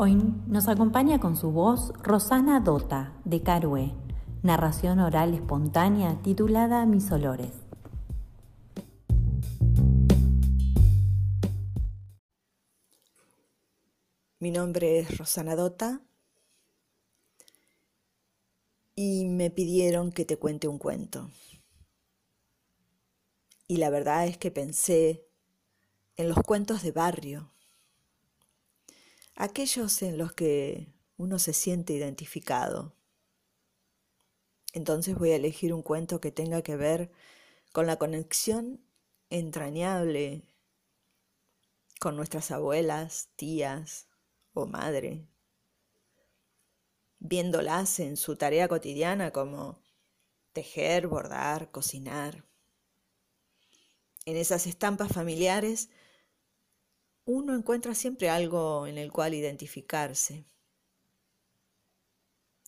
Hoy nos acompaña con su voz Rosana Dota, de Carué, narración oral espontánea titulada Mis Olores. Mi nombre es Rosana Dota y me pidieron que te cuente un cuento. Y la verdad es que pensé en los cuentos de barrio aquellos en los que uno se siente identificado. Entonces voy a elegir un cuento que tenga que ver con la conexión entrañable con nuestras abuelas, tías o madre, viéndolas en su tarea cotidiana como tejer, bordar, cocinar. En esas estampas familiares uno encuentra siempre algo en el cual identificarse.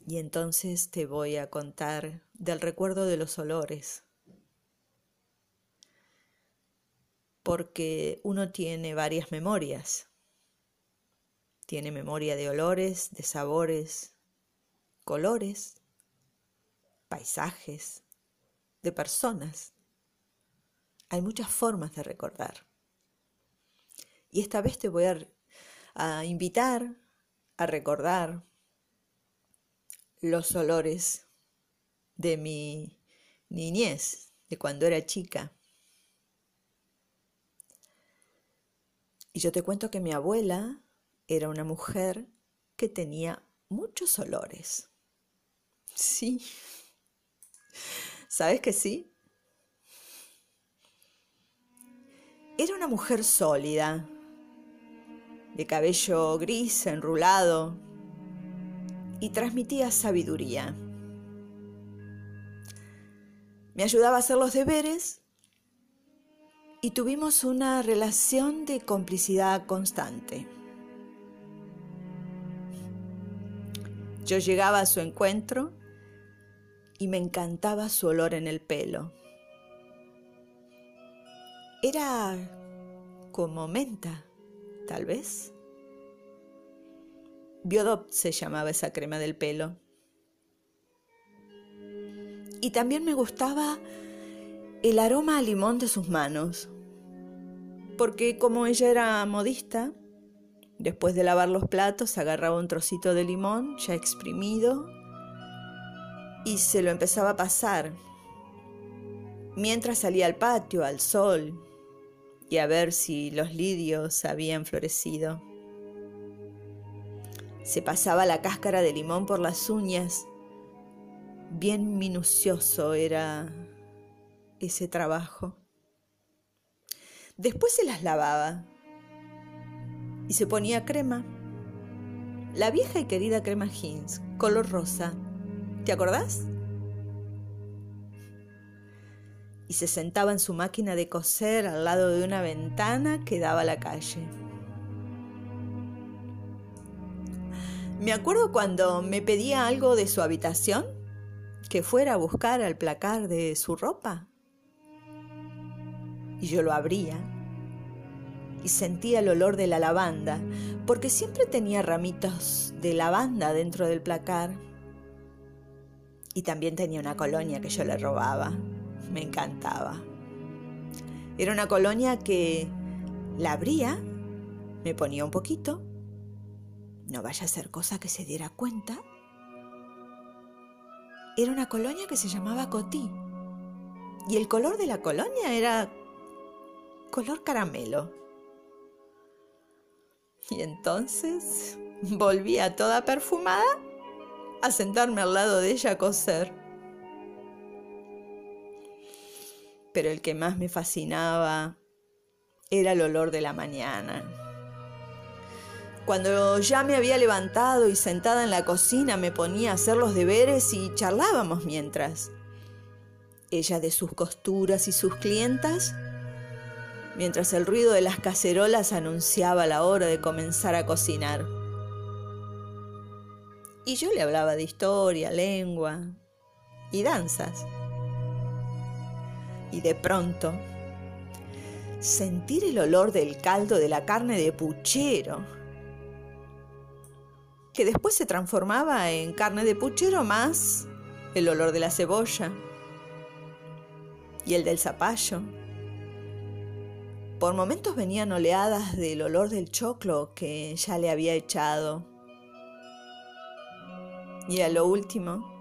Y entonces te voy a contar del recuerdo de los olores. Porque uno tiene varias memorias. Tiene memoria de olores, de sabores, colores, paisajes, de personas. Hay muchas formas de recordar. Y esta vez te voy a, invitar a recordar los olores de mi niñez, de cuando era chica. Y yo te cuento que mi abuela era una mujer que tenía muchos olores. Sí. ¿Sabes que sí? Era una mujer sólida, de cabello gris enrulado, y transmitía sabiduría. Me ayudaba a hacer los deberes y tuvimos una relación de complicidad constante. Yo llegaba a su encuentro y me encantaba su olor en el pelo. Era como menta tal vez. Biodop se llamaba esa crema del pelo. Y también me gustaba el aroma a limón de sus manos, porque como ella era modista, después de lavar los platos agarraba un trocito de limón ya exprimido y se lo empezaba a pasar mientras salía al patio, al sol, y a ver si los lirios habían florecido. Se pasaba la cáscara de limón por las uñas. Bien minucioso era ese trabajo. Después se las lavaba y se ponía crema. La vieja y querida crema Hins, color rosa. ¿Te acordás? Y se sentaba en su máquina de coser al lado de una ventana que daba a la calle. Me acuerdo cuando me pedía algo de su habitación, que fuera a buscar al placar de su ropa. Y yo lo abría y sentía el olor de la lavanda, porque siempre tenía ramitos de lavanda dentro del placar. Y también tenía una colonia que yo le robaba me encantaba. Era una colonia que la abría, me ponía un poquito, no vaya a ser cosa que se diera cuenta. Era una colonia que se llamaba Cotí y el color de la colonia era color caramelo. Y entonces volvía toda perfumada a sentarme al lado de ella a coser. Pero el que más me fascinaba era el olor de la mañana. Cuando ya me había levantado y sentada en la cocina me ponía a hacer los deberes y charlábamos mientras. Ella de sus costuras y sus clientas, mientras el ruido de las cacerolas anunciaba la hora de comenzar a cocinar. Y yo le hablaba de historia, lengua y danzas. Y de pronto, sentir el olor del caldo de la carne de puchero que después se transformaba en carne de puchero más el olor de la cebolla y el del zapallo. Por momentos venían oleadas del olor del choclo que ya le había echado. Y a lo último,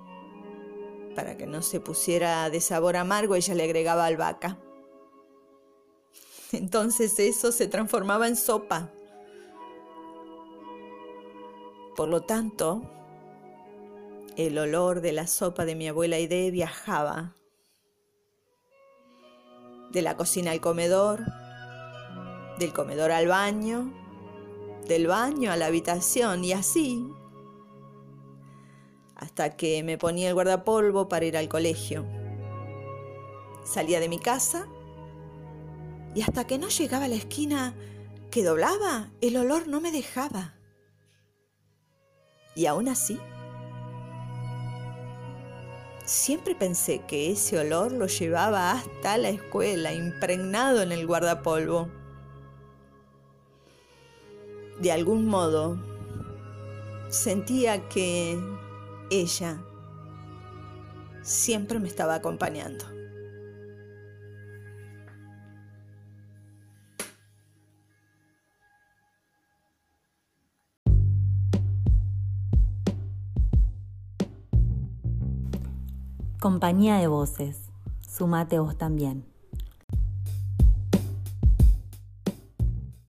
para que no se pusiera de sabor amargo, ella le agregaba albahaca. Entonces eso se transformaba en sopa por lo tanto, el olor de la sopa de mi abuela Ide viajaba de la cocina al comedor, del comedor al baño, del baño a la habitación y así hasta que me ponía el guardapolvo para ir al colegio. Salía de mi casa y hasta que no llegaba a la esquina que doblaba, el olor no me dejaba. Y aún así, siempre pensé que ese olor lo llevaba hasta la escuela, impregnado en el guardapolvo. De algún modo, sentía que ella siempre me estaba acompañando. Compañía de voces. Sumate vos también.